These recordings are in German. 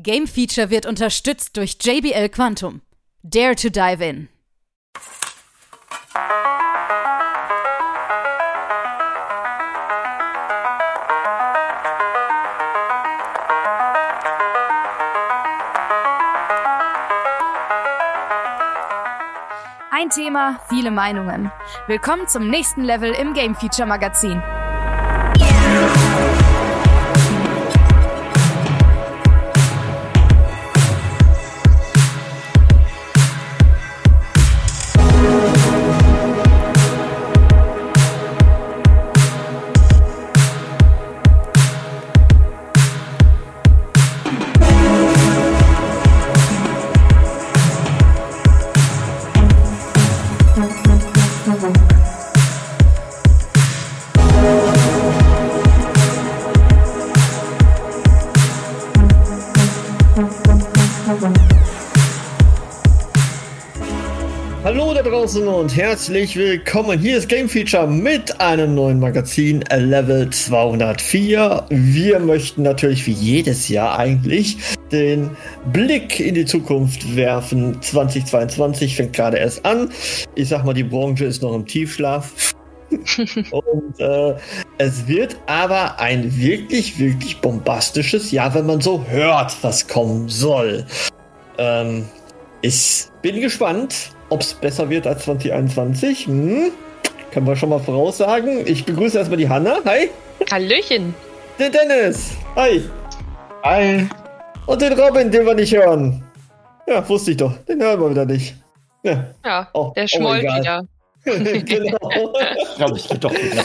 Game Feature wird unterstützt durch JBL Quantum. Dare to dive in. Ein Thema, viele Meinungen. Willkommen zum nächsten Level im Game Feature Magazin. Und herzlich willkommen. Hier ist Game Feature mit einem neuen Magazin Level 204. Wir möchten natürlich wie jedes Jahr eigentlich den Blick in die Zukunft werfen. 2022 fängt gerade erst an. Ich sag mal, die Branche ist noch im Tiefschlaf. und äh, es wird aber ein wirklich, wirklich bombastisches Jahr, wenn man so hört, was kommen soll. Ähm, ich bin gespannt, ob es besser wird als 2021. Hm? Können wir schon mal voraussagen. Ich begrüße erstmal die Hanna. Hi. Hallöchen. Den Dennis. Hi. Hi. Und den Robin, den wir nicht hören. Ja, wusste ich doch. Den hören wir wieder nicht. Ja, Ja, Oh, der oh, schmollt egal. wieder. genau. Ich glaube, es geht doch wieder.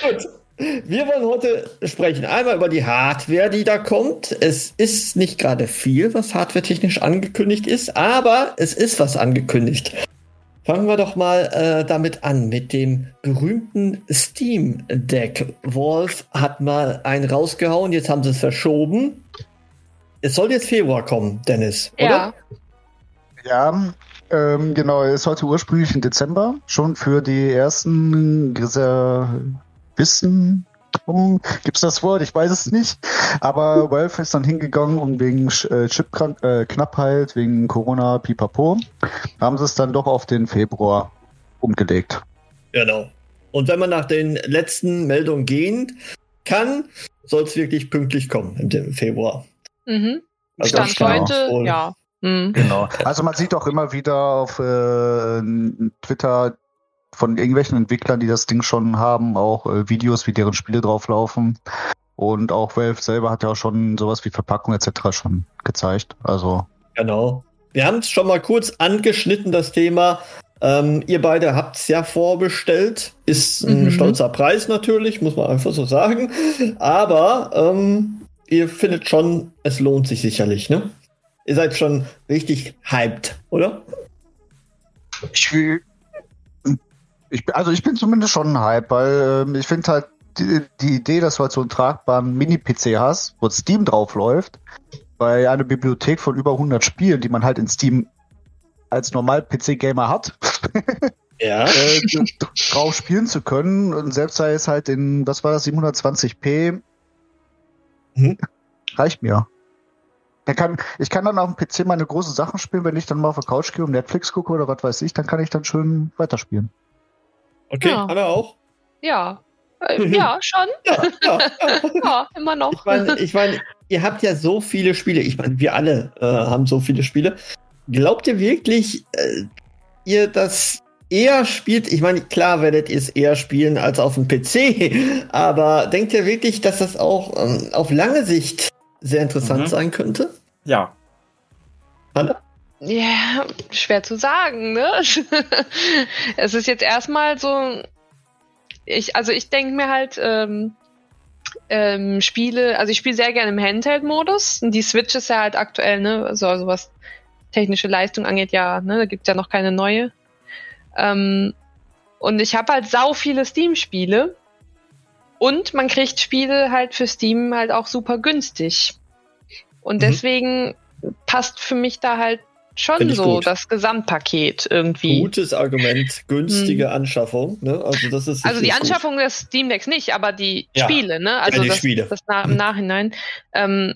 Gut. Wir wollen heute sprechen einmal über die Hardware, die da kommt. Es ist nicht gerade viel, was hardwaretechnisch angekündigt ist, aber es ist was angekündigt. Fangen wir doch mal äh, damit an, mit dem berühmten Steam Deck. Valve hat mal einen rausgehauen, jetzt haben sie es verschoben. Es soll jetzt Februar kommen, Dennis, Ja, oder? Ja, ähm, genau, es sollte ursprünglich im Dezember schon für die ersten Reservisten. Gibt es das Wort? Ich weiß es nicht. Aber Valve ist dann hingegangen und wegen äh, Chip-Knappheit, wegen Corona, pipapo, haben sie es dann doch auf den Februar umgelegt. Genau. Und wenn man nach den letzten Meldungen gehen kann, soll es wirklich pünktlich kommen im Februar. mhm. Also Stand heute, ja. Mhm. Genau. Also man sieht auch immer wieder auf äh, Twitter von irgendwelchen Entwicklern, die das Ding schon haben, auch äh, Videos, wie deren Spiele drauflaufen. Und auch Valve selber hat ja auch schon sowas wie Verpackung etc. schon gezeigt. Also Genau. Wir haben es schon mal kurz angeschnitten, das Thema. Ähm, ihr beide habt es ja vorbestellt. Ist ein Mhm. stolzer Preis natürlich, muss man einfach so sagen. Aber ähm, ihr findet schon, es lohnt sich sicherlich, ne? Ihr seid schon richtig hyped, oder? ich will, ich, also ich bin zumindest schon ein Hype, weil ähm, ich finde halt die, die Idee, dass du halt so einen tragbaren Mini-PC hast, wo Steam draufläuft, bei einer Bibliothek von über 100 Spielen, die man halt in Steam als Normal-PC-Gamer hat, Ja. äh, drauf spielen zu können. Und selbst sei es halt in, was war das, 720p, Mhm. reicht mir. Kann, ich kann dann auf dem PC meine großen Sachen spielen, wenn ich dann mal auf der Couch gehe und Netflix gucke oder was weiß ich, dann kann ich dann schön weiterspielen. Okay, Ja. Anna auch? Ja. Äh, ja, schon. Ja, ja. Ja, immer Ich noch. meine, ich mein, ihr habt ja so viele Spiele. Ich meine, wir alle äh, haben so viele Spiele. Glaubt ihr wirklich, äh, ihr das eher spielt? Ich meine, klar werdet ihr es eher spielen als auf dem PC, aber denkt ihr wirklich, dass das auch ähm, auf lange Sicht sehr interessant Mhm. sein könnte? Ja. Anna? Ja, schwer zu sagen, ne? es ist jetzt erstmal so. Ich, also ich denke mir halt, ähm, ähm, Spiele, also ich spiele sehr gerne im Handheld-Modus. Die Switch ist ja halt aktuell, ne? Also, also was technische Leistung angeht, ja, ne? Da gibt's ja noch keine neue. Ähm, und ich habe halt sau viele Steam-Spiele. Und man kriegt Spiele halt für Steam halt auch super günstig. Und Mhm. deswegen passt für mich da halt schon so gut. das Gesamtpaket irgendwie. Gutes Argument, günstige Anschaffung. Ne? Also, das ist Hm. Also die gut. Anschaffung des Steam Decks nicht, aber die Ja. Spiele, ne? Also die das, Spiele. das na, im Nachhinein. Ähm,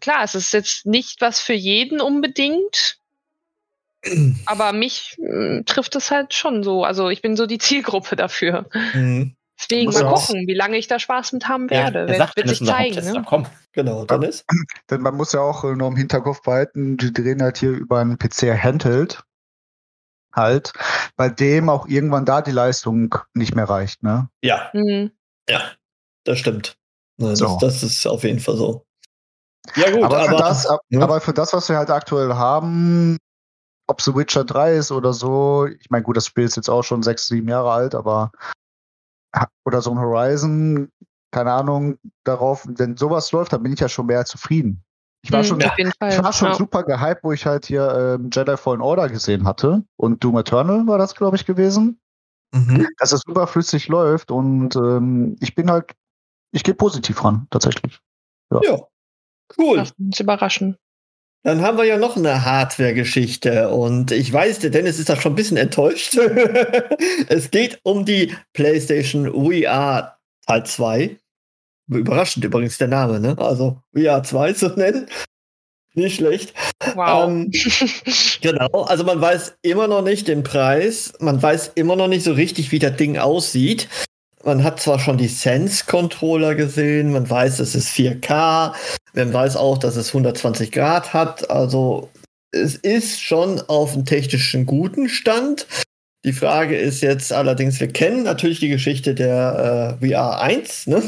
klar, es ist jetzt nicht was für jeden unbedingt. Aber mich äh, trifft es halt schon so. Also ich bin so die Zielgruppe dafür. Mhm. Deswegen Muss mal ja auch- gucken, wie lange ich da Spaß mit haben Ja, werde. Er wird, sagt, wird das sich ist zeigen. Ne? Komm. Genau, dann ist. Denn man muss ja auch äh, noch im Hinterkopf behalten, die drehen halt hier über einen PC Handheld halt, bei dem auch irgendwann da die Leistung nicht mehr reicht, ne? Ja, Mhm. das stimmt. Ne, So. das, das ist auf jeden Fall so. Ja, gut, aber, aber. für das, ab, ja. aber für das, was wir halt aktuell haben, ob The Witcher 3 ist oder so, ich meine, gut, das Spiel ist jetzt auch schon sechs, sieben Jahre alt, aber oder so ein Horizon, keine Ahnung, darauf, wenn sowas läuft, dann bin ich ja schon mehr zufrieden. Ich war Mhm, schon, auf jeden Fall. ich war schon ja. super gehypt, wo ich halt hier ähm, Jedi Fallen Order gesehen hatte und Doom Eternal war das, glaube ich, gewesen, Mhm. dass es überflüssig läuft und ähm, ich bin halt, ich gehe positiv ran, tatsächlich. Ja, cool. Lass uns überraschen. Dann haben wir ja noch eine Hardware-Geschichte und ich weiß, der Dennis ist da schon ein bisschen enttäuscht. es geht um die PlayStation VR Teil 2. Überraschend übrigens der Name, ne? Also VR 2 zu nennen. Nicht schlecht. Wow. Ähm, genau, also man weiß immer noch nicht den Preis, man weiß immer noch nicht so richtig, wie das Ding aussieht. Man hat zwar schon die Sense-Controller gesehen, man weiß, es ist 4K, man weiß auch, dass es 120 Grad hat, also es ist schon auf einem technischen guten Stand. Die Frage ist jetzt allerdings, wir kennen natürlich die Geschichte der äh, VR 1, ne?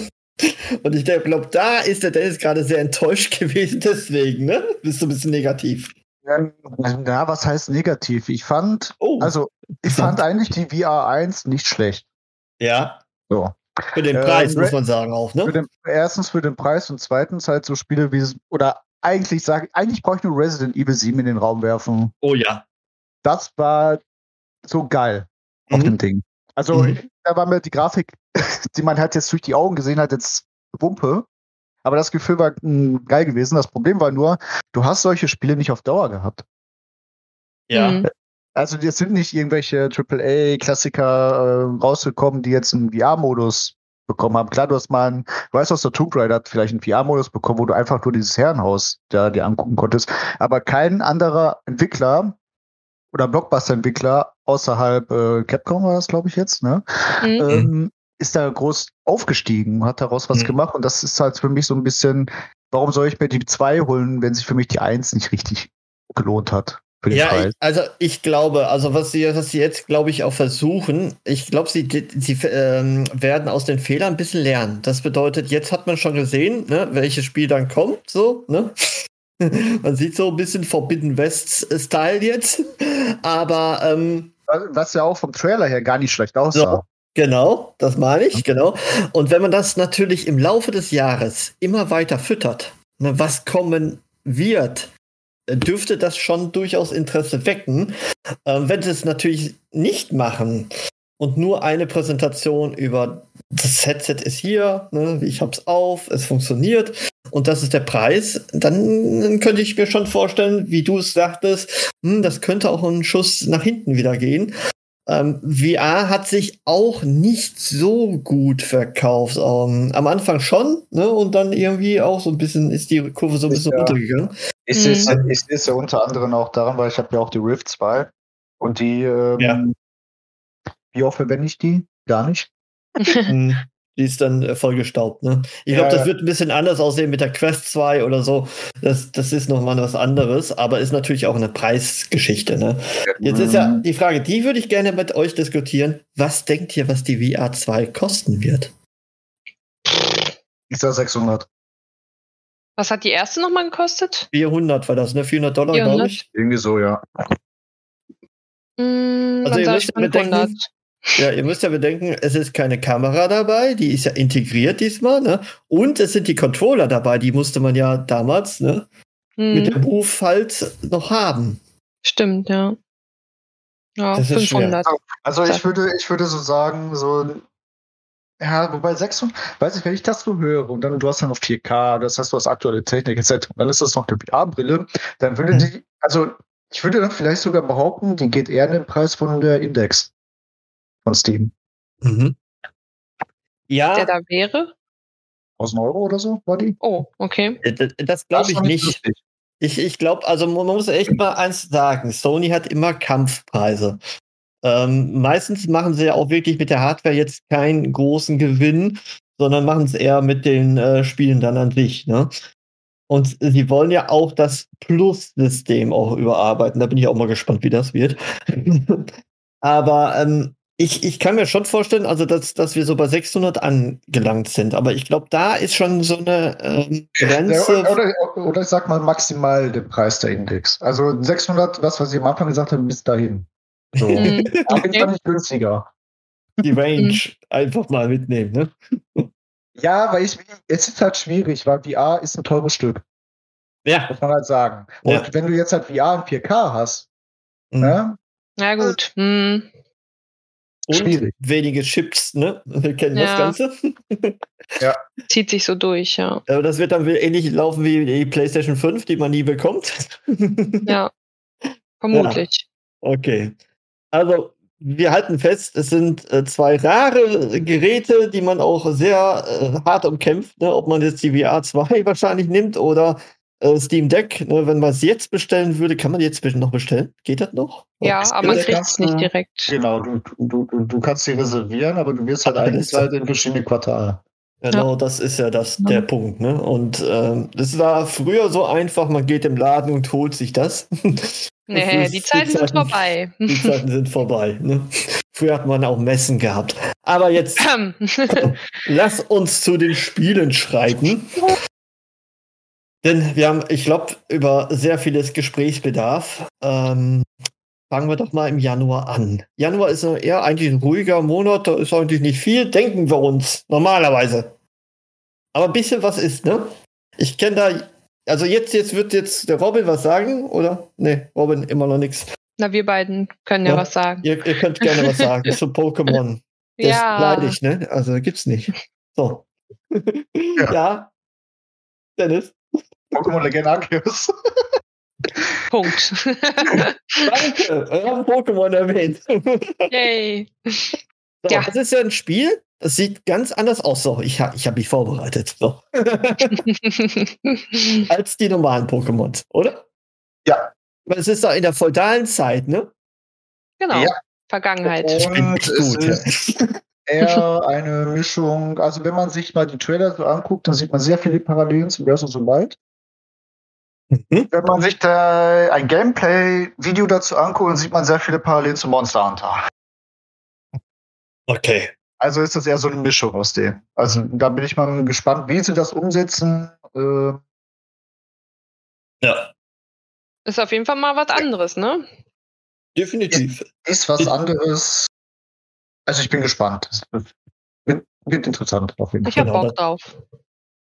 Und ich glaube, da ist der Dennis gerade sehr enttäuscht gewesen, deswegen, ne? Bist du ein bisschen negativ. Ja, was heißt negativ? Ich fand, Oh, also ich fand eigentlich die VR 1 nicht schlecht. ja. So. Für den Äh, Preis, Re- muss man sagen, auch, Für ne? den, erstens für den Preis und zweitens halt so Spiele wie oder eigentlich sage eigentlich brauche ich nur Resident Evil 7 in den Raum werfen. Oh ja. Das war so geil auf Mhm. dem Ding. Also Mhm. da war mir die Grafik, die man halt jetzt durch die Augen gesehen hat, jetzt Wumpe. Aber das Gefühl war mh, geil gewesen. Das Problem war nur, du hast solche Spiele nicht auf Dauer gehabt. Ja. Mhm. Also jetzt sind nicht irgendwelche AAA-Klassiker äh, rausgekommen, die jetzt einen VR-Modus bekommen haben. Klar, du hast mal einen, du weißt aus der Tomb Raider hat vielleicht einen VR-Modus bekommen, wo du einfach nur dieses Herrenhaus da dir angucken konntest. Aber kein anderer Entwickler oder Blockbuster-Entwickler außerhalb äh, Capcom war das, glaube ich, jetzt, ne? Mhm. ähm, ist da groß aufgestiegen, hat daraus was Mhm. gemacht und das ist halt für mich so ein bisschen, warum soll ich mir die 2 holen, wenn sich für mich die 1 nicht richtig gelohnt hat für den Ja, Preis? ich, also ich glaube, also was sie, was sie jetzt, glaube ich, auch versuchen, ich glaube, sie, sie ähm, werden aus den Fehlern ein bisschen lernen. Das bedeutet, jetzt hat man schon gesehen, ne, welches Spiel dann kommt, so, ne? man sieht so ein bisschen Forbidden West-Style jetzt, aber ähm, Was ja auch vom Trailer her gar nicht schlecht aussah. So. Genau, das meine ich, genau. Und wenn man das natürlich im Laufe des Jahres immer weiter füttert, ne, was kommen wird, dürfte das schon durchaus Interesse wecken. Ähm, wenn sie es natürlich nicht machen und nur eine Präsentation über das Headset ist hier, ne, ich hab's auf, es funktioniert und das ist der Preis, dann könnte ich mir schon vorstellen, wie du es sagtest, hm, das könnte auch ein Schuss nach hinten wieder gehen. Ähm, VR hat sich auch nicht so gut verkauft. Ähm, am Anfang schon, ne? Und dann irgendwie auch so ein bisschen ist die Kurve so ein bisschen Ja. runtergegangen. Ich Mhm. sehe es es ja unter anderem auch daran, weil ich habe ja auch die Rift 2 und die, ähm, Ja. wie oft verwende ich die? Gar nicht. Die ist dann äh, vollgestaubt, ne? Ich glaube, Ja, das wird ein bisschen anders aussehen mit der Quest 2 oder so. Das, das ist nochmal was anderes, aber ist natürlich auch eine Preisgeschichte, ne? Jetzt ist ja Mhm. die Frage, die würde ich gerne mit euch diskutieren. Was denkt ihr, was die VR 2 kosten wird? Ich sag 600. Was hat die erste nochmal gekostet? 400 war das, ne? 400 Dollar, glaube 400? ich. Irgendwie so, ja. Mm, Also ihr müsst bedenken, 100. Ja, ihr müsst ja bedenken, es ist keine Kamera dabei, die ist ja integriert diesmal, ne? Und es sind die Controller dabei, die musste man ja damals, ne? Mit Mhm. dem Move halt noch haben. Stimmt, ja. Ja, Das ist schwer. 500. Also ich Sag- würde, ich würde so sagen, so, ja, wobei 600, weiß ich, wenn ich das so höre und dann du hast dann noch 4K, das heißt, du hast aktuelle Technik etc., dann ist das noch eine VR-Brille, dann würde Mhm. die, also ich würde dann vielleicht sogar behaupten, die geht eher in den Preis von der Index von Steam. Mhm. Der Ja, da wäre? 1000 Euro oder so war die. Oh, okay. Äh, Das, das glaube ich nicht. lustig. Ich, ich glaube, also man muss echt mal eins sagen, Sony hat immer Kampfpreise. Ähm, meistens machen sie ja auch wirklich mit der Hardware jetzt keinen großen Gewinn, sondern machen es eher mit den äh, Spielen dann an sich. Ne? Und sie wollen ja auch das Plus-System auch überarbeiten. Da bin ich auch mal gespannt, wie das wird. Aber ähm, ich, ich kann mir schon vorstellen, also dass, dass wir so bei 600 angelangt sind. Aber ich glaube, da ist schon so eine ähm, Ja, Grenze. oder, oder, oder ich sag mal maximal der Preis der Index. Also 600, das, was ich am Anfang gesagt habe, bis dahin. So. Aber okay. okay. nicht günstiger. die Range einfach mal mitnehmen. Ne? Ja, weil ich, es ist halt schwierig, weil VR ist ein teures Stück, Ja. muss man halt sagen. Und Ja. wenn du jetzt halt VR in 4K hast, Mhm. ne, Na gut. Hm. Und schwierig. wenige Chips, ne? Wir kennen Ja. das Ganze. Zieht sich so durch, ja. Aber das wird dann ähnlich laufen wie die PlayStation 5, die man nie bekommt. Ja. Vermutlich. Okay. Also, wir halten fest, es sind äh, zwei rare Geräte, die man auch sehr äh, hart umkämpft, ne? ob man jetzt die VR 2 wahrscheinlich nimmt oder äh, Steam Deck. Ne? Wenn man es jetzt bestellen würde, kann man jetzt noch bestellen? Geht das noch? Ja, Es aber man kriegt das es nicht direkt. Genau, du, du, du, du kannst sie reservieren, aber du wirst halt das- eingeteilt in verschiedene Quartale. Genau, das ist ja das, Ja. der Punkt. Ne? Und ähm, das war früher so einfach, man geht im Laden und holt sich das. Nee, ist- die Zeiten sind Zeiten- vorbei. Die Zeiten sind vorbei. Ne? Früher hat man auch Messen gehabt. Aber jetzt lass uns zu den Spielen schreiten. Denn wir haben, ich glaube, über sehr vieles Gesprächsbedarf. Ähm, fangen wir doch mal im Januar an. Januar ist ja eher eigentlich ein ruhiger Monat, da ist eigentlich nicht viel, denken wir uns normalerweise. Aber ein bisschen was ist, ne? Ich kenne da, also jetzt, jetzt wird jetzt der Robin was sagen, oder? Nee, Robin immer noch nichts. Na, wir beiden können ja, Ja. was sagen. Ihr, ihr könnt gerne was sagen zu Pokémon. Der ja. ist leidig, ne? Also gibt's nicht. So. ja. Dennis. Pokémon Legend Arceus. Punkt. Danke. Haben Pokémon erwähnt. Yay. So, Ja. Das ist ja ein Spiel, das sieht ganz anders aus. So, ich habe ich hab mich vorbereitet. So. Als die normalen Pokémons, oder? Ja. Weil es ist da in der feudalen Zeit, ne? genau. Ja. Vergangenheit. Ich bin Und es gut. ist eher eine Mischung, also wenn man sich mal die Trailer so anguckt, dann sieht man sehr viele Parallelen zu Breath of the Wild. Mhm. Wenn man sich da ein Gameplay-Video dazu anguckt, dann sieht man sehr viele Parallelen zu Monster Hunter. Okay. Also ist das eher so eine Mischung aus dem. Also da bin ich mal gespannt, wie sie das umsetzen. Äh, Ja, Ist auf jeden Fall mal was anderes, ne? definitiv. ist was anderes. Also ich bin gespannt. Es wird, interessant auf jeden Ich Fall. hab Genau, Bock drauf.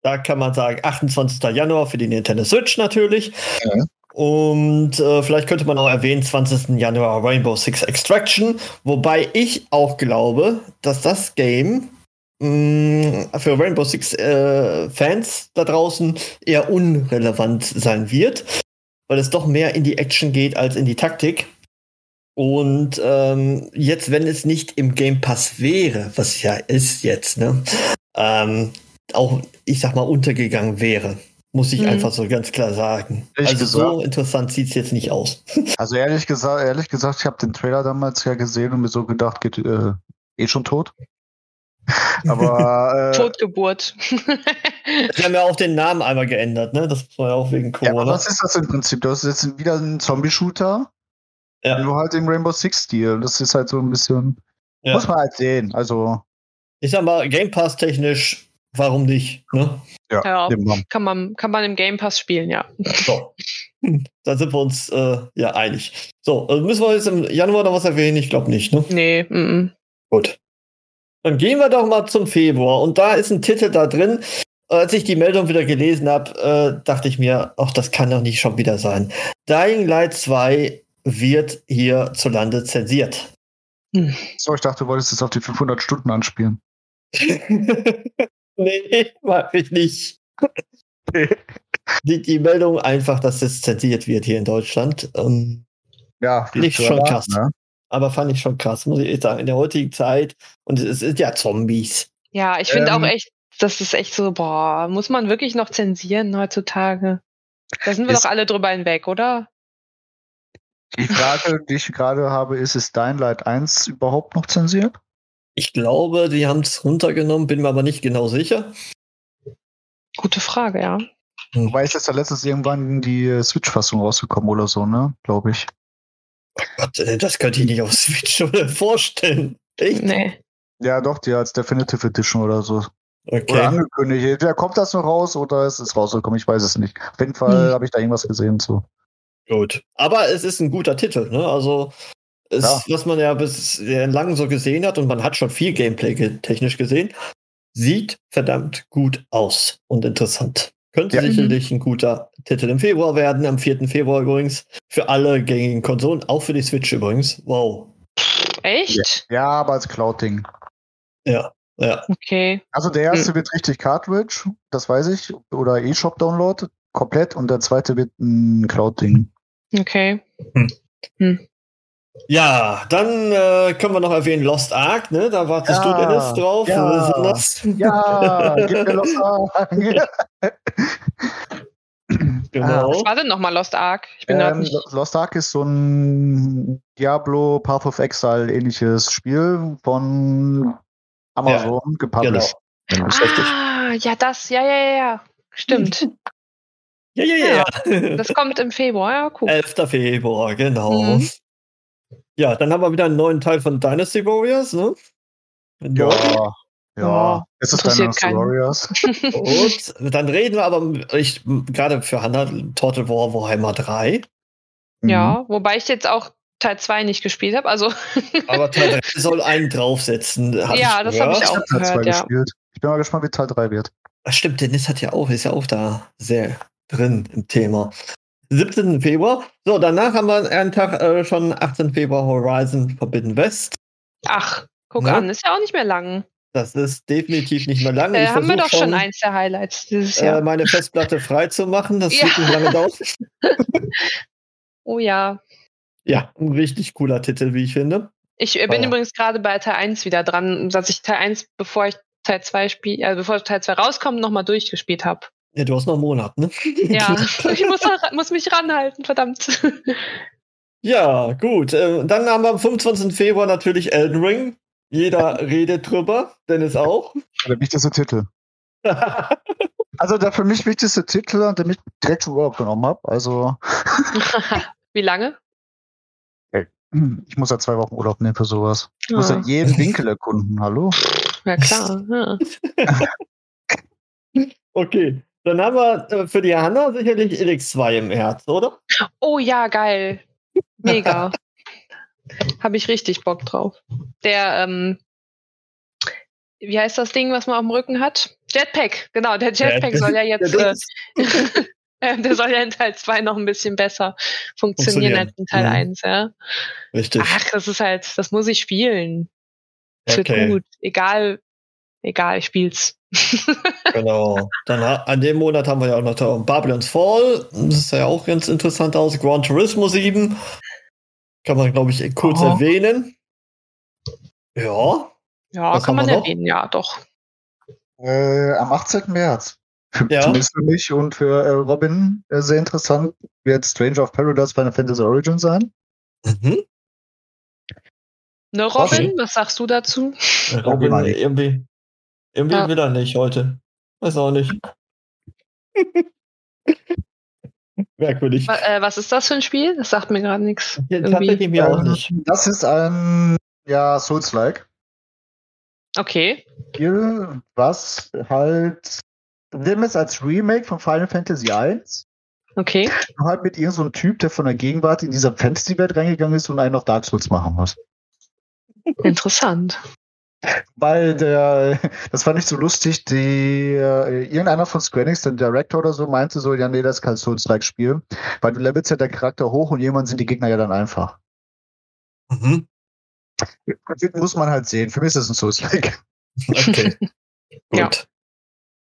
Da kann man sagen, 28. Januar für die Nintendo Switch natürlich. Ja. Und äh, vielleicht könnte man auch erwähnen, 20. Januar Rainbow Six Extraction. Wobei ich auch glaube, dass das Game mh, für Rainbow Six äh, Fans da draußen eher unrelevant sein wird, weil es doch mehr in die Action geht als in die Taktik. Und ähm, jetzt, wenn es nicht im Game Pass wäre, was ja ist jetzt, ne, ähm, auch, ich sag mal, untergegangen wäre. Muss ich Mhm. einfach so ganz klar sagen. Ehrlich also so gesagt- interessant sieht es jetzt nicht aus. Also ehrlich gesagt, ehrlich gesagt, ich habe den Trailer damals ja gesehen und mir so gedacht, geht äh, eh schon tot. Aber, äh, Totgeburt. Sie haben ja auch den Namen einmal geändert, ne? Das war ja auch wegen ja, aber Corona. was ist das im Prinzip? Du hast jetzt wieder einen Zombie-Shooter, Ja, nur halt im Rainbow Six-Stil. Das ist halt so ein bisschen, ja. muss man halt sehen. Also, Ich sag mal, Game Pass technisch, warum nicht? Ne? Ja. wir. Kann man, kann man im Game Pass spielen, ja. So. Da sind wir uns äh, ja einig. So, äh, müssen wir jetzt im Januar noch was erwähnen? Ich glaube nicht, ne? Nee, mm, mm. Gut. Dann gehen wir doch mal zum Februar. Und da ist ein Titel da drin. Als ich die Meldung wieder gelesen habe, äh, dachte ich mir, ach, das kann doch nicht schon wieder sein. Dying Light 2 wird hierzulande zensiert. So, ich dachte, du wolltest jetzt auf die 500 Stunden anspielen. nee, mach ich nicht. Die, die Meldung einfach, dass es zensiert wird hier in Deutschland. Ähm, Ja, Nicht schon erwarten, krass. Ne? aber fand ich schon krass, muss ich sagen. In der heutigen Zeit. Und es sind ja Zombies. Ja, ich finde Ähm, auch echt das ist echt so, boah, muss man wirklich noch zensieren heutzutage? Da sind wir doch alle drüber hinweg, oder? Die Frage, die ich gerade habe, ist, ist Dying Light 1 überhaupt noch zensiert? Ich glaube, die haben es runtergenommen, bin mir aber nicht genau sicher. Gute Frage, ja. Wobei ist jetzt da letztens irgendwann die äh, Switch-Fassung rausgekommen oder so, ne? Glaube ich. Gott, äh, das könnte ich nicht auf Switch oder vorstellen. Echt? Nee. Ja, doch, die als Definitive Edition oder so. Oder Okay. angekündigt. Ja, kommt das noch raus oder ist es rausgekommen? Ich weiß es nicht. Auf jeden Fall Hm. habe ich da irgendwas gesehen zu. Gut. Aber es ist ein guter Titel, ne? Also, es, Ja. was man ja bis lang so gesehen hat, und man hat schon viel Gameplay technisch gesehen, sieht verdammt gut aus und interessant. Könnte Ja. sicherlich ein guter Titel im Februar werden, am 4. Februar übrigens. Für alle gängigen Konsolen, auch für die Switch übrigens. Wow. Echt? Ja, aber als Cloud-Ding. Ja, ja. Okay. Also der erste wird richtig Cartridge, das weiß ich, oder eShop-Download komplett und der zweite wird ein Cloud-Ding. Okay. Ja, dann äh, können wir noch erwähnen Lost Ark, ne? Da wartest Ja, du, Dennis, drauf. ja. Ja, gib mir Lost Ark. Genau. Was war denn nochmal Lost Ark? Ich bin grad ähm. Lost Ark ist so ein Diablo Path of Exile ähnliches Spiel von Amazon Genau. gepublished. Ich's richtig- Ah, ja, das, ja, ja, ja, ja. Stimmt. Ja, ja, ja. ja. Das kommt im Februar, ja, cool. 11. Februar, genau. Mhm. Ja, dann haben wir wieder einen neuen Teil von Dynasty Warriors, ne? Ja, ja. Ja, Es ist Dynasty. Warriors. Und dann reden wir aber, ich, gerade für Hannah, Total War Warhammer 3. Mhm. Ja, wobei ich jetzt auch Teil 2 nicht gespielt habe. Also, Aber Teil 3 soll einen draufsetzen. hab Ja, das hab gehört. ich auch. Ich habe Teil 2 gehört, ja. gespielt. Ich bin mal gespannt, wie Teil 3 wird. Ach, stimmt, Dennis hat ja auch, ist ja auch da sehr drin im Thema. 17. Februar. So, danach haben wir einen Tag äh, schon 18. Februar Horizon Forbidden West. ach, guck Ja. an, ist ja auch nicht mehr lang. Das ist definitiv nicht mehr lang. Äh, Ich haben wir doch schon eins der Highlights dieses äh, Jahr. meine Festplatte frei zu machen. Das Ja. wird nicht lange dauern. oh ja. Ja, ein richtig cooler Titel, wie ich finde. Ich äh, bin ja. übrigens gerade bei Teil 1 wieder dran, dass ich Teil 1, bevor ich Teil 2 spiele, äh, bevor Teil 2 rauskommt, nochmal durchgespielt habe. Ja, du hast noch einen Monat, ne? Ja, ich muss, muss mich ranhalten, verdammt. ja, gut. Äh, dann haben wir am 25. Februar natürlich Elden Ring. Jeder redet drüber, Dennis auch. Der wichtigste Titel. Also der für mich wichtigste Titel, den ich direkt schon Urlaub genommen habe. Also Wie lange? ich muss ja zwei Wochen Urlaub nehmen für sowas. Ich muss Ja. ja jeden Winkel erkunden. Hallo? Ja, klar. Ja. okay. Dann haben wir äh, für die Hanna sicherlich Elix 2 im Herz, oder? Oh ja, geil. Mega. Habe ich richtig Bock drauf. Der, ähm, wie heißt das Ding, was man auf dem Rücken hat? Jetpack, genau, der Jetpack soll ja jetzt, äh, äh, der soll ja in Teil 2 noch ein bisschen besser funktionieren, Funktionieren. als in Teil Mhm. 1, ja. Richtig. Ach, das ist halt, das muss ich spielen. Das Okay. wird gut. Egal, egal, ich spiel's. Genau. Dann an dem Monat haben wir ja auch noch Babylon's Fall. Das sah ja auch ganz interessant aus. Gran Turismo 7. Kann man, glaube ich, kurz Oh. erwähnen. Ja. Ja, Was kann man erwähnen, ja, doch. Äh, am 18. März. Für, Ja. Zumindest für mich und für äh, Robin äh, sehr interessant wird Stranger of Paradise Final Fantasy Origin sein. Mhm. Ne, Robin, Okay. was sagst du dazu? Robin, irgendwie, irgendwie Ja. will er nicht heute. Weiß auch nicht. Merkwürdig. Äh, was ist das für ein Spiel? Das sagt mir gerade nichts. Ja, Irgendwie. tatsächlich mir auch Ähm, nicht. Das ist ein ja, Souls-like Okay. Spiel, was halt nimm es als Remake von Final Fantasy 1. Okay. Nur halt mit irgendeinem so einem Typ, der von der Gegenwart in dieser Fantasy-Welt reingegangen ist und einen noch Dark Souls machen muss. Interessant. Weil der, das fand ich so lustig, die, äh, irgendeiner von Square Enix, der Director oder so, meinte so, ja, nee, das ist kein Souls-like-Spiel. Weil du levelst ja deinen Charakter hoch und irgendwann sind die Gegner ja dann einfach. Mhm. Das muss man halt sehen. Für mich ist das ein Souls-like. Okay. Ja. Gut.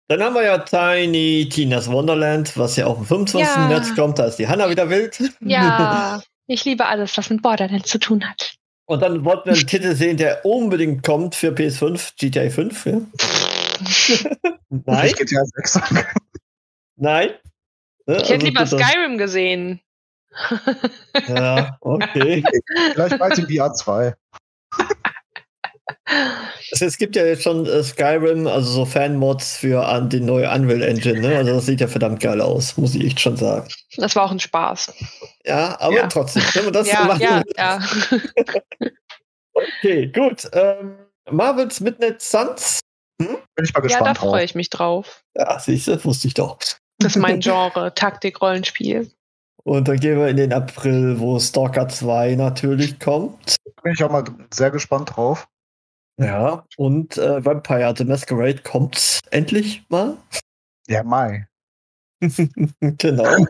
Dann haben wir ja Tiny Tina's Wonderland, was ja auch am 25. Ja. März kommt. Da ist die Hanna wieder wild. Ja, ich liebe alles, was mit Borderlands zu tun hat. Und dann wollten wir einen Titel sehen, der unbedingt kommt für PS5, GTA 5. Ja? Nein, Ich GTA 6 sagen. nein. Ne, Ich hätte also lieber Skyrim gesehen. Ja, okay. Vielleicht bald in VR 2. Also es gibt ja jetzt schon äh, Skyrim, also so Fan-Mods für an die neue Unreal Engine, ne? Also das sieht ja verdammt geil aus, muss ich echt schon sagen. Das war auch ein Spaß. Ja, aber Ja. trotzdem, wenn man das ja, machen ja, ja. Okay, gut. Ähm, Marvels Midnight Suns. Bin ich mal Ja, da gespannt freue ich mich drauf. Ja, siehst du, wusste ich doch. Das ist mein Genre, Taktik-Rollenspiel. Und dann gehen wir in den April, wo Stalker 2 natürlich kommt. Bin ich auch mal sehr gespannt drauf. Ja. Und äh, Vampire the Masquerade kommt endlich mal. Ja, Mai. genau.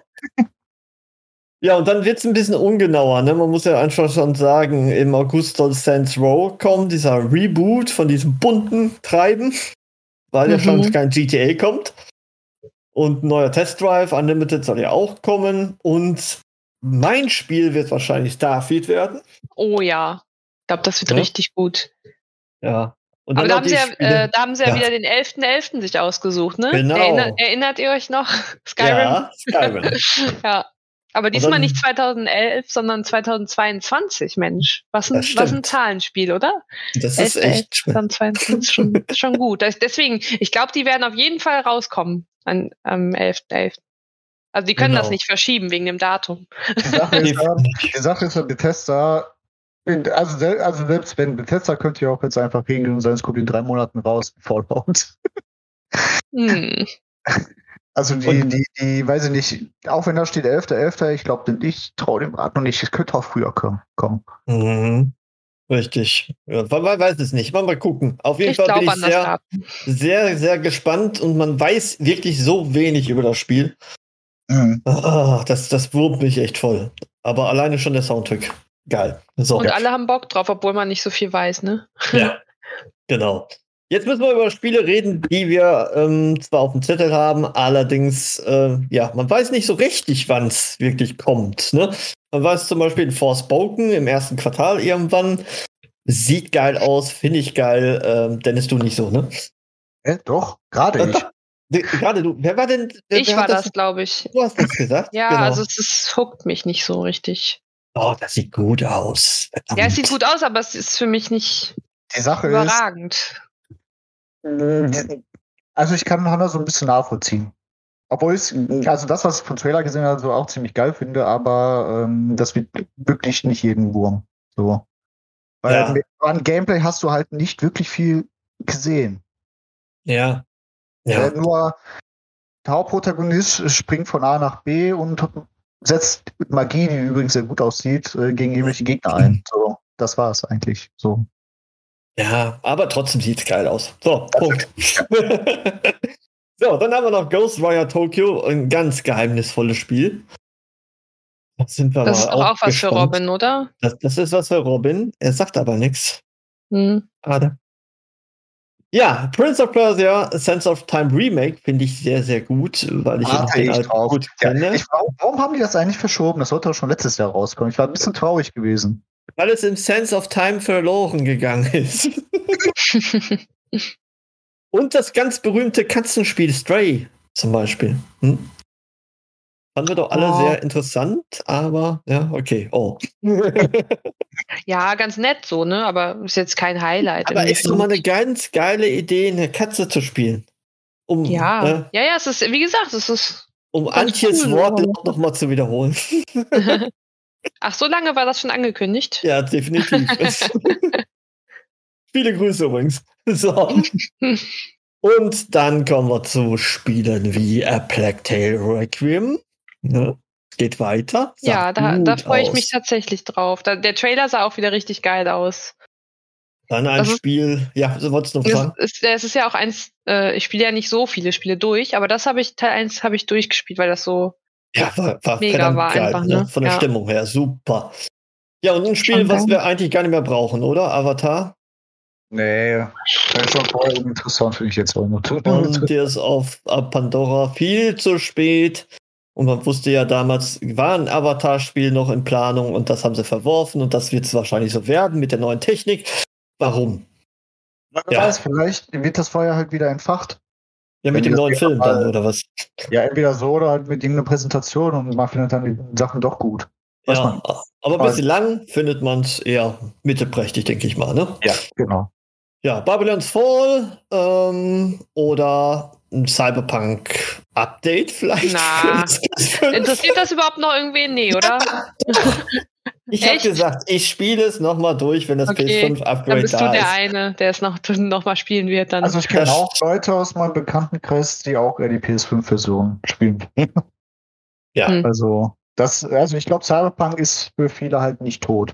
Ja, und dann wird es ein bisschen ungenauer. Ne? Man muss ja einfach schon sagen, im August soll Saints Row kommen, dieser Reboot von diesem bunten Treiben, weil ja Mhm. schon kein GTA kommt. Und ein neuer Test Drive Unlimited soll ja auch kommen. Und mein Spiel wird wahrscheinlich Starfield werden. Oh ja. Ich glaube, das wird Ja. richtig gut. Ja. Und Aber da haben, sie ja, äh, da haben sie ja, Ja. wieder den 11.11. sich ausgesucht, ne? Genau. Erinnert, erinnert ihr euch noch? Skyrim? Ja, Skyrim. Ja. Aber diesmal dann- nicht 2011, sondern 2022, Mensch. Was ein, was ein. Zahlenspiel, oder? Das ist 11.11., echt schwer. 2022 ist schon, schon gut. Das, deswegen, ich glaube, die werden auf jeden Fall rauskommen an, am 11.11. Also die können Genau. das nicht verschieben wegen dem Datum. Die Sache ist, die Sache ist ja, Bethesda, also, sel- also selbst wenn Bethesda könnte ja auch jetzt einfach hingehen und sagen, es kommt in drei Monaten raus, Fallout. Hm. Also die, Und- die, die, weiß ich nicht, auch wenn da steht 11.11., ich glaube, ich traue dem Rat noch nicht, es könnte auch früher kommen. Mhm. Richtig. Ja, man, weiß es nicht. Mal, mal gucken. Auf jeden Ich Fall bin ich sehr, sehr, sehr gespannt und man weiß wirklich so wenig über das Spiel. Ah, das, das wurmt mich echt voll. Aber alleine schon der Soundtrack. Geil. So. Und alle haben Bock drauf, obwohl man nicht so viel weiß, ne? Ja, genau. Jetzt müssen wir über Spiele reden, die wir ähm, zwar auf dem Zettel haben, allerdings, äh, ja, man weiß nicht so richtig, wann es wirklich kommt. Ne? Man weiß zum Beispiel in Forspoken im ersten Quartal irgendwann. Sieht geil aus, finde ich geil. Ähm, Dennis, du nicht so, ne? Äh, doch, gerade ich. Gerade du. Wer war denn? Wer, Ich war hat das, glaube ich. Du hast das gesagt? Ja, Genau. also es, es huckt mich nicht so richtig. Oh, das sieht gut aus. Verdammt. Ja, es sieht gut aus, aber es ist für mich nicht Die Sache ist, überragend. Also ich kann Hannah so ein bisschen nachvollziehen. Obwohl ich, also das, was ich vom Trailer gesehen habe, so auch ziemlich geil finde, aber ähm, das wird wirklich nicht jeden Wurm. So. Weil Ja. an Gameplay hast du halt nicht wirklich viel gesehen. Ja. Ja. Ja. nur der Hauptprotagonist springt von A nach B und setzt mit Magie, die übrigens sehr gut aussieht, äh, gegen irgendwelche Gegner ein. So, das war es eigentlich. So. Ja, aber trotzdem sieht's geil aus. So, Punkt. so, dann haben wir noch Ghostwire Tokyo, ein ganz geheimnisvolles Spiel. Da sind wir Das ist doch auch was für gespannt. Robin, oder? Das, das ist was für Robin. Er sagt aber nichts. Hm. Schade. Ja, Prince of Persia, Sense of Time Remake finde ich sehr, sehr gut, weil ich ja Warte den ich alten drauf. gut Ja, kenne. ich, warum, warum haben die das eigentlich verschoben? Das sollte doch schon letztes Jahr rauskommen. Ich war ein bisschen traurig gewesen. weil es im Sense of Time verloren gegangen ist. Und das ganz berühmte Katzenspiel Stray zum Beispiel. Hm? Fanden wir doch alle Oh. sehr interessant, aber ja, okay. Oh. ja, ganz nett so, ne? Aber ist jetzt kein Highlight. aber ist doch mal eine ganz geile Idee, eine Katze zu spielen. Um, Ja, ne, ja, ja, es ist, wie gesagt, es ist. um Antjes cool, Wort ja. noch mal zu wiederholen. Ach, so lange war das schon angekündigt? ja, definitiv. Viele Grüße übrigens. So. Und dann kommen wir zu Spielen wie A Plague Tale Requiem. Ne? Geht weiter. Ja, da, da freue ich aus. mich tatsächlich drauf. Da, der Trailer sah auch wieder richtig geil aus. Dann ein ist- Spiel. Ja, so wolltest du noch Es fragen? ist, es ist ja auch eins, äh, ich spiele ja nicht so viele Spiele durch, aber das habe ich, Teil 1 habe ich durchgespielt, weil das so. Ja, war, war Mega war geil, einfach, ne? ne? Von der Ja. Stimmung her, super. Ja, und ein Spiel, Schon was wir eigentlich gar nicht mehr brauchen, oder? Avatar. Nee, das ist schon vorher uninteressant, finde ich jetzt auch noch. Und der ist auf Pandora viel zu spät. Und man wusste ja damals, war ein Avatar-Spiel noch in Planung und das haben sie verworfen und das wird es wahrscheinlich so werden mit der neuen Technik. Warum? Wer Ja. weiß, vielleicht wird das Feuer halt wieder entfacht. Ja, mit dem neuen Film mal- dann, oder was? Ja, entweder so oder halt mit irgendeiner Präsentation und man findet dann die Sachen doch gut. Weiß Ja, man. aber bislang findet man es eher mittelprächtig, denke ich mal. Ne? Ja, genau. Ja, Babylon's Fall ähm, oder ein Cyberpunk-Update vielleicht. Na. für das PS5. Interessiert das überhaupt noch irgendwen? Nee, oder? Ich habe gesagt, ich spiele es nochmal durch, wenn das Okay, Dann PS5-Upgrade bist du da der ist. eine, der es noch, noch mal spielen wird dann. Also ich kenne auch Leute aus meinem Bekanntenkreis, die auch eher die PS5-Version spielen. Ja. Hm. Also, das, also ich glaube, Cyberpunk ist für viele halt nicht tot.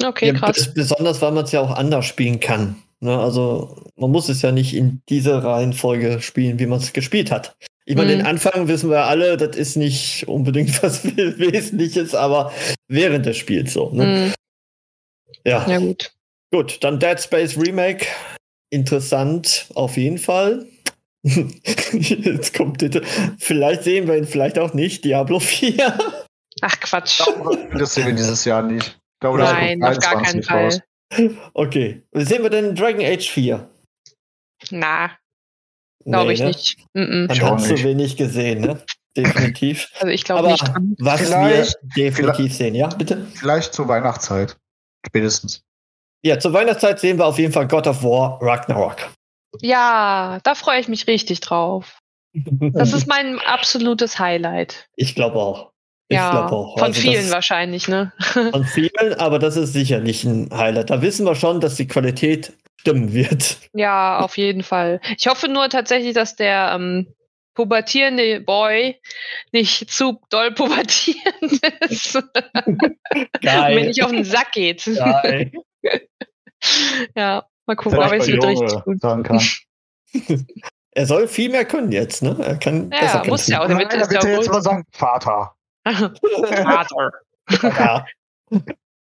okay, Ja, krass. bes- besonders, weil man es ja auch anders spielen kann. Ne? Also man muss es ja nicht in dieser Reihenfolge spielen, wie man es gespielt hat. Ich meine, Mhm. den Anfang wissen wir alle, das ist nicht unbedingt was Wesentliches, aber während des Spiels so. Ne? Hm, Ja. ja, gut. gut, dann Dead Space Remake. Interessant, auf jeden Fall. Jetzt kommt bitte. Vielleicht sehen wir ihn, vielleicht auch nicht. Diablo 4. Ach, Quatsch. Das sehen wir dieses Jahr nicht. Ich glaube, Nein, auf gar keinen 23 Fall. raus. Okay. Sehen wir denn Dragon Age 4? Na, glaube Nee, ich ne? nicht. Ich auch hat zu nicht. wenig gesehen, ne? Definitiv. Also ich glaube Aber nicht dran. was Vielleicht- wir definitiv sehen, ja, bitte? Vielleicht zur Weihnachtszeit. Spätestens. Ja, zur Weihnachtszeit sehen wir auf jeden Fall God of War Ragnarok. Ja, da freue ich mich richtig drauf. Das ist mein absolutes Highlight. ich glaube auch. Ich ja, glaube auch. von Also vielen das- wahrscheinlich, ne? Von vielen, aber das ist sicherlich ein Highlight. Da wissen wir schon, dass die Qualität stimmen wird. Ja, auf jeden Fall. Ich hoffe nur tatsächlich, dass der ähm, pubertierende Boy nicht zu doll pubertierend ist und mir nicht auf den Sack geht. Geil. Ja, mal gucken, aber es wird richtig gut. sagen kann. Er soll viel mehr können jetzt, ne? Er kann Ja, besser muss ja auch. Nein, Der wird, da ist wird ja er jetzt mal sagen, Vater. Vater. Ja.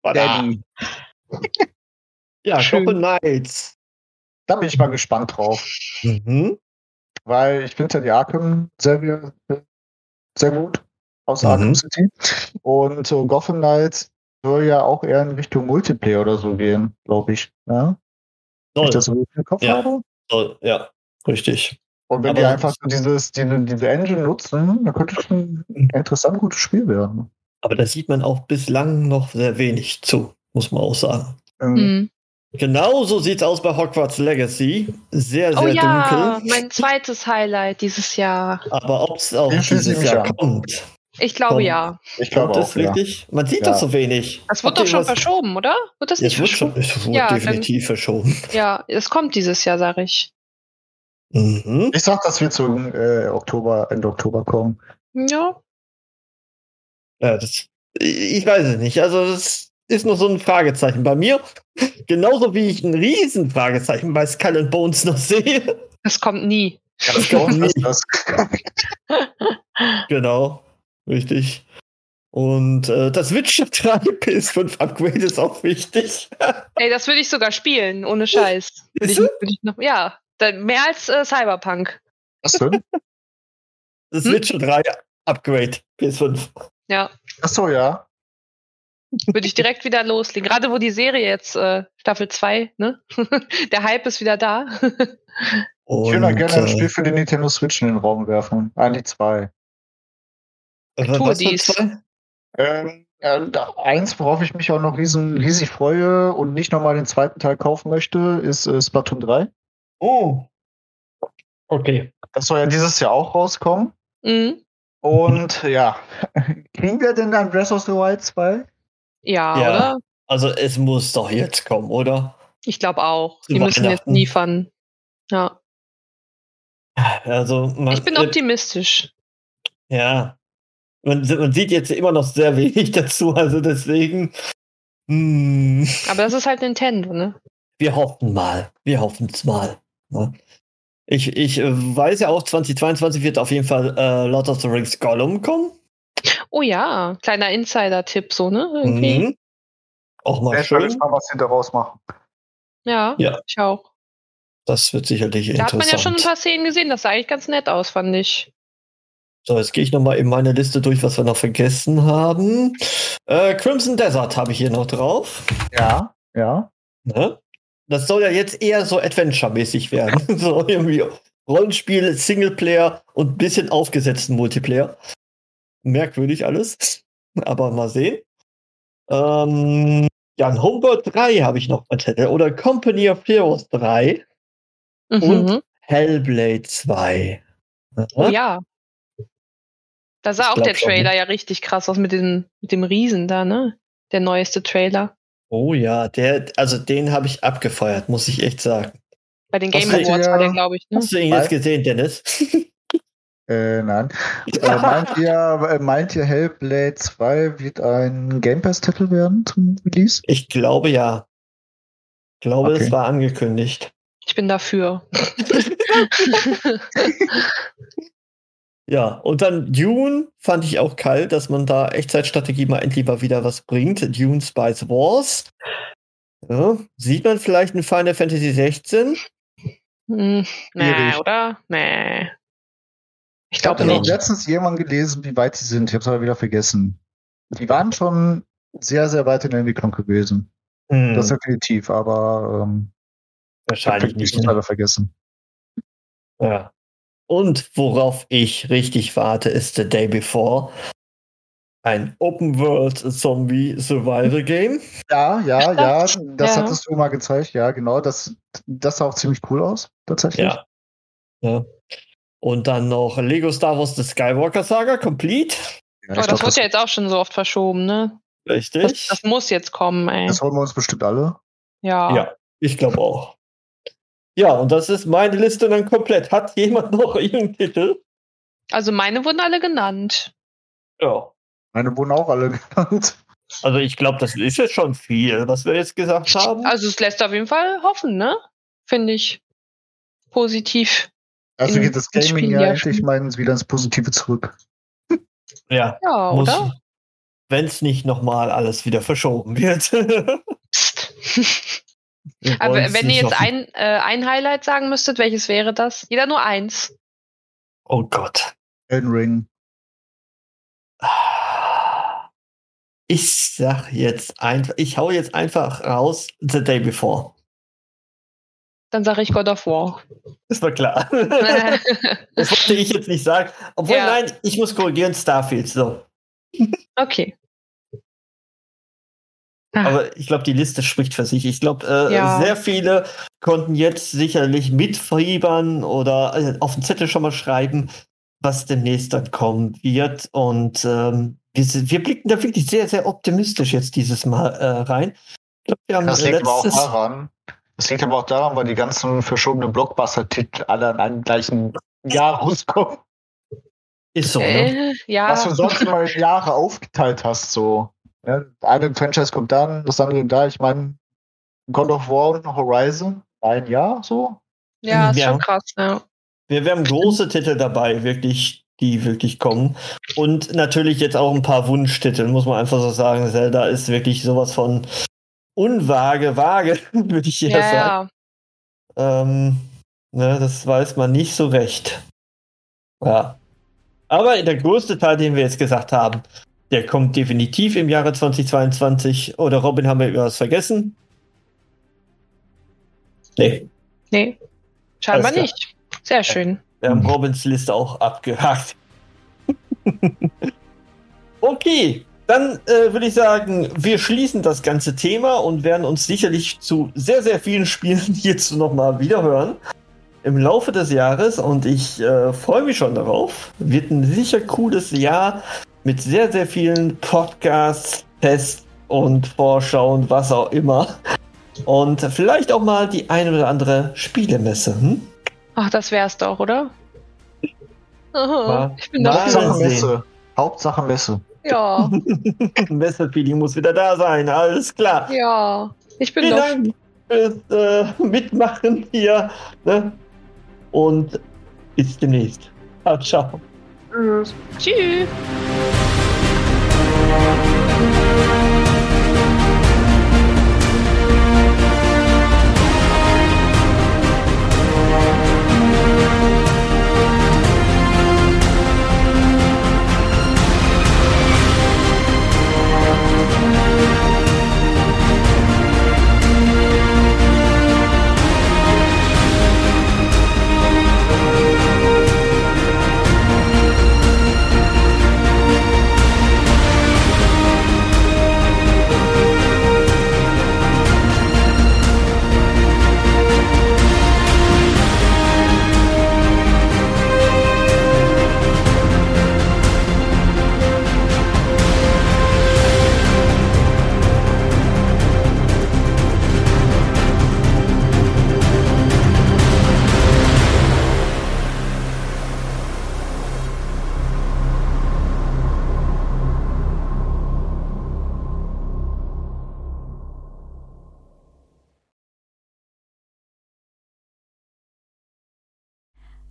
Daddy. Ja, Schön. Couple Knights. Da bin ich mal gespannt drauf. Mhm. Weil ich finde ja die Arkham-Serie sehr gut aus Mhm. Arkham City. Und äh, Gotham Knights soll ja auch eher in Richtung Multiplayer oder so gehen, glaube ich. Ja? Wenn ich das so richtig im Kopf Ja. habe. Soll, ja, richtig. Und wenn Aber- die einfach so dieses, diese, diese Engine nutzen, dann könnte es ein interessant gutes Spiel werden. Aber da sieht man auch bislang noch sehr wenig zu, muss man auch sagen. Mhm. Genauso sieht's aus bei Hogwarts Legacy. Sehr, sehr Oh ja, dunkel. mein zweites Highlight dieses Jahr. Aber ob es auch ich dieses Jahr an. kommt, Ich glaube ja. Ich glaube es auch, ja. Man sieht Ja. doch so wenig. Das wird Habt doch schon was- verschoben, oder? Wird das Es nicht wird schon verschoben? es wurde Ja, dann- definitiv verschoben. Ja, es kommt dieses Jahr, sag ich. Mhm. Ich sag, das wird so äh, Oktober, Ende Oktober kommen. Ja. Ja, das, ich weiß es nicht. Also das ist noch so ein Fragezeichen bei mir. Genauso wie ich ein riesen Fragezeichen bei Skull and Bones noch sehe. Das kommt nie. Ja, das kommt nie. das. Genau, richtig. Und äh, das Witcher 3 PS5 Upgrade ist auch wichtig. Ey, das würde ich sogar spielen, ohne Scheiß. Würde ich, ich noch, ja, mehr als äh, Cyberpunk. Was denn? Das Hm? Witcher 3 Upgrade PS5. Ja, Achso, ja. würde ich direkt wieder loslegen. Gerade wo die Serie jetzt, äh, Staffel 2, ne? Der Hype ist wieder da. Ich würde da gerne ein äh, Spiel für den Nintendo Switch in den Raum werfen. Eigentlich zwei. äh, tue dies. Ähm, äh, eins, worauf ich mich auch noch riesen, riesig freue und nicht nochmal den zweiten Teil kaufen möchte, ist äh, Splatoon 3. Oh. Okay. Das soll ja dieses Jahr auch rauskommen. Mhm. Und ja, kriegen wir denn dann Breath of the Wild 2? Ja, Ja. oder? Also es muss doch jetzt kommen, oder? Ich glaube auch. Zu Die müssen jetzt liefern. Ja. Also man, Ich bin äh, optimistisch. Ja. Man, man sieht jetzt immer noch sehr wenig dazu, also deswegen. hm, Aber das ist halt Nintendo, ne? wir hoffen mal. Wir hoffen es mal. Ne? Ich, ich äh, weiß ja auch, 2022 wird auf jeden Fall äh, Lord of the Rings Gollum kommen. Oh ja, kleiner Insider-Tipp, so, ne? Irgendwie. Mhm. Auch mal Ich bin schön. gespannt, was sie daraus machen. Ja, Ja. ich auch. Das wird sicherlich Da hat man ja schon ein interessant. paar Szenen gesehen, das sah eigentlich ganz nett aus, fand ich. So, jetzt gehe ich nochmal in meine Liste durch, was wir noch vergessen haben. Äh, Crimson Desert habe ich hier noch drauf. Ja, ja. Ne? Das soll ja jetzt eher so Adventure-mäßig werden. so irgendwie Rollenspiel, Singleplayer und ein bisschen aufgesetzten Multiplayer. Merkwürdig alles. Aber mal sehen. Ähm, ja, ein Homeworld 3 habe ich noch mal Zettel. Oder Company of Heroes 3 Mhm. und Hellblade 2. Oh ja. Da sah Ich auch der schon, Trailer ja richtig krass aus mit dem, mit dem Riesen da, ne? Der neueste Trailer. Oh ja, der, also den habe ich abgefeuert, muss ich echt sagen. Bei den Game Awards war der, glaube ich, ne? Hast du ihn jetzt gesehen, Dennis? Äh, nein. Äh, meint, ihr, äh, meint ihr Hellblade 2 wird ein Game Pass-Titel werden zum Release? Ich glaube ja. Ich glaube, Okay. es war angekündigt. Ich bin dafür. Ja, und dann Dune fand ich auch kalt, dass man da Echtzeitstrategie mal endlich mal wieder was bringt. Dune Spice Wars. Ja, sieht man vielleicht in Final Fantasy 16? Hm, nee, oder? Nee. Ich Ich habe glaube nicht. letztens jemand gelesen, wie weit sie sind. Ich habe es aber wieder vergessen. Die waren schon sehr, sehr weit in der Entwicklung gewesen. Hm, Das definitiv, aber ähm, wahrscheinlich ich nicht. hab's Ne? leider vergessen. Ja. Und worauf ich richtig warte, ist The Day Before. Ein Open World Zombie Survival Game. Ja, ja, ja, das Ja. hattest du mal gezeigt. Ja, genau. Das, das sah auch ziemlich cool aus, tatsächlich. Ja. ja. Und dann noch Lego Star Wars The Skywalker Saga Complete. Ja, Aber das glaub, wird ja jetzt auch schon so oft verschoben, ne? Das, Richtig. das muss jetzt kommen, ey. das holen wir uns bestimmt alle. Ja. Ja, ich glaube auch. Ja, und das ist meine Liste dann komplett. Hat jemand noch irgendeinen Titel? Also meine wurden alle genannt. Ja. Meine wurden auch alle genannt. Also ich glaube, das ist jetzt schon viel, was wir jetzt gesagt haben. Also es lässt auf jeden Fall hoffen, ne? Finde ich positiv. Also geht das Gaming ja ja, endlich stimmt. mal ins- wieder ins Positive zurück. ja, Ja, muss, oder? wenn es nicht nochmal alles wieder verschoben wird. Aber wenn ihr jetzt ein, äh, ein Highlight sagen müsstet, welches wäre das? Jeder nur eins. Oh Gott. Elden Ring. Ich sag jetzt einfach, ich hau jetzt einfach raus The Day Before. Dann sage ich God of War. Das war klar. das wollte ich jetzt nicht sagen. Obwohl, Ja. nein, ich muss korrigieren, Starfield. So. okay. Ah, Aber ich glaube, die Liste spricht für sich. Ich glaube, äh, Ja. sehr viele konnten jetzt sicherlich mitfiebern oder äh, auf den Zettel schon mal schreiben, was demnächst dann kommen wird. Und ähm, wir, sind- wir blicken da wirklich sehr, sehr optimistisch jetzt dieses Mal äh, rein. Ich glaube, wir haben Das liegt aber auch daran. Das liegt aber auch daran, weil die ganzen verschobenen Blockbuster-Titel alle an einem gleichen Jahr rauskommen. ist so, ne? äh, ja. Was du sonst immer in Jahre aufgeteilt hast, so. Ja, eine Franchise kommt dann, das andere da. Ich meine, God of War und Horizon, ein Jahr so. ja, ist Ja. schon krass, ja. Wir, wir haben große Titel dabei, wirklich, die wirklich kommen. Und natürlich jetzt auch ein paar Wunschtitel, muss man einfach so sagen. Zelda ist wirklich sowas von unvage, vage, würde ich eher Ja, sagen. ja. Ähm, ne, das weiß man nicht so recht. Ja. Aber der größte Teil, den wir jetzt gesagt haben, der kommt definitiv im Jahre 2022. Oder Robin, haben wir über was vergessen? Nee, Nee. Scheinbar nicht. Sehr schön. wir haben. Robins Liste auch abgehakt. okay, dann äh, würde ich sagen, wir schließen das ganze Thema und werden uns sicherlich zu sehr, sehr vielen Spielen hierzu nochmal wiederhören im Laufe des Jahres und ich äh, freue mich schon darauf. Wird ein sicher cooles Jahr mit sehr, sehr vielen Podcasts, Tests und Vorschauen, was auch immer. Und vielleicht auch mal die ein oder andere Spielemesse. Hm? Ach, das wär's doch, oder? Mal- ich bin dafür. Hauptsache. Messe. Hauptsache Messe. Ja, Messefeeling muss wieder da sein, alles klar. ja. Ich bin Vielen doch. Dank fürs äh, Mitmachen hier. Ne? Und bis demnächst. Ciao, ciao. Tschüss.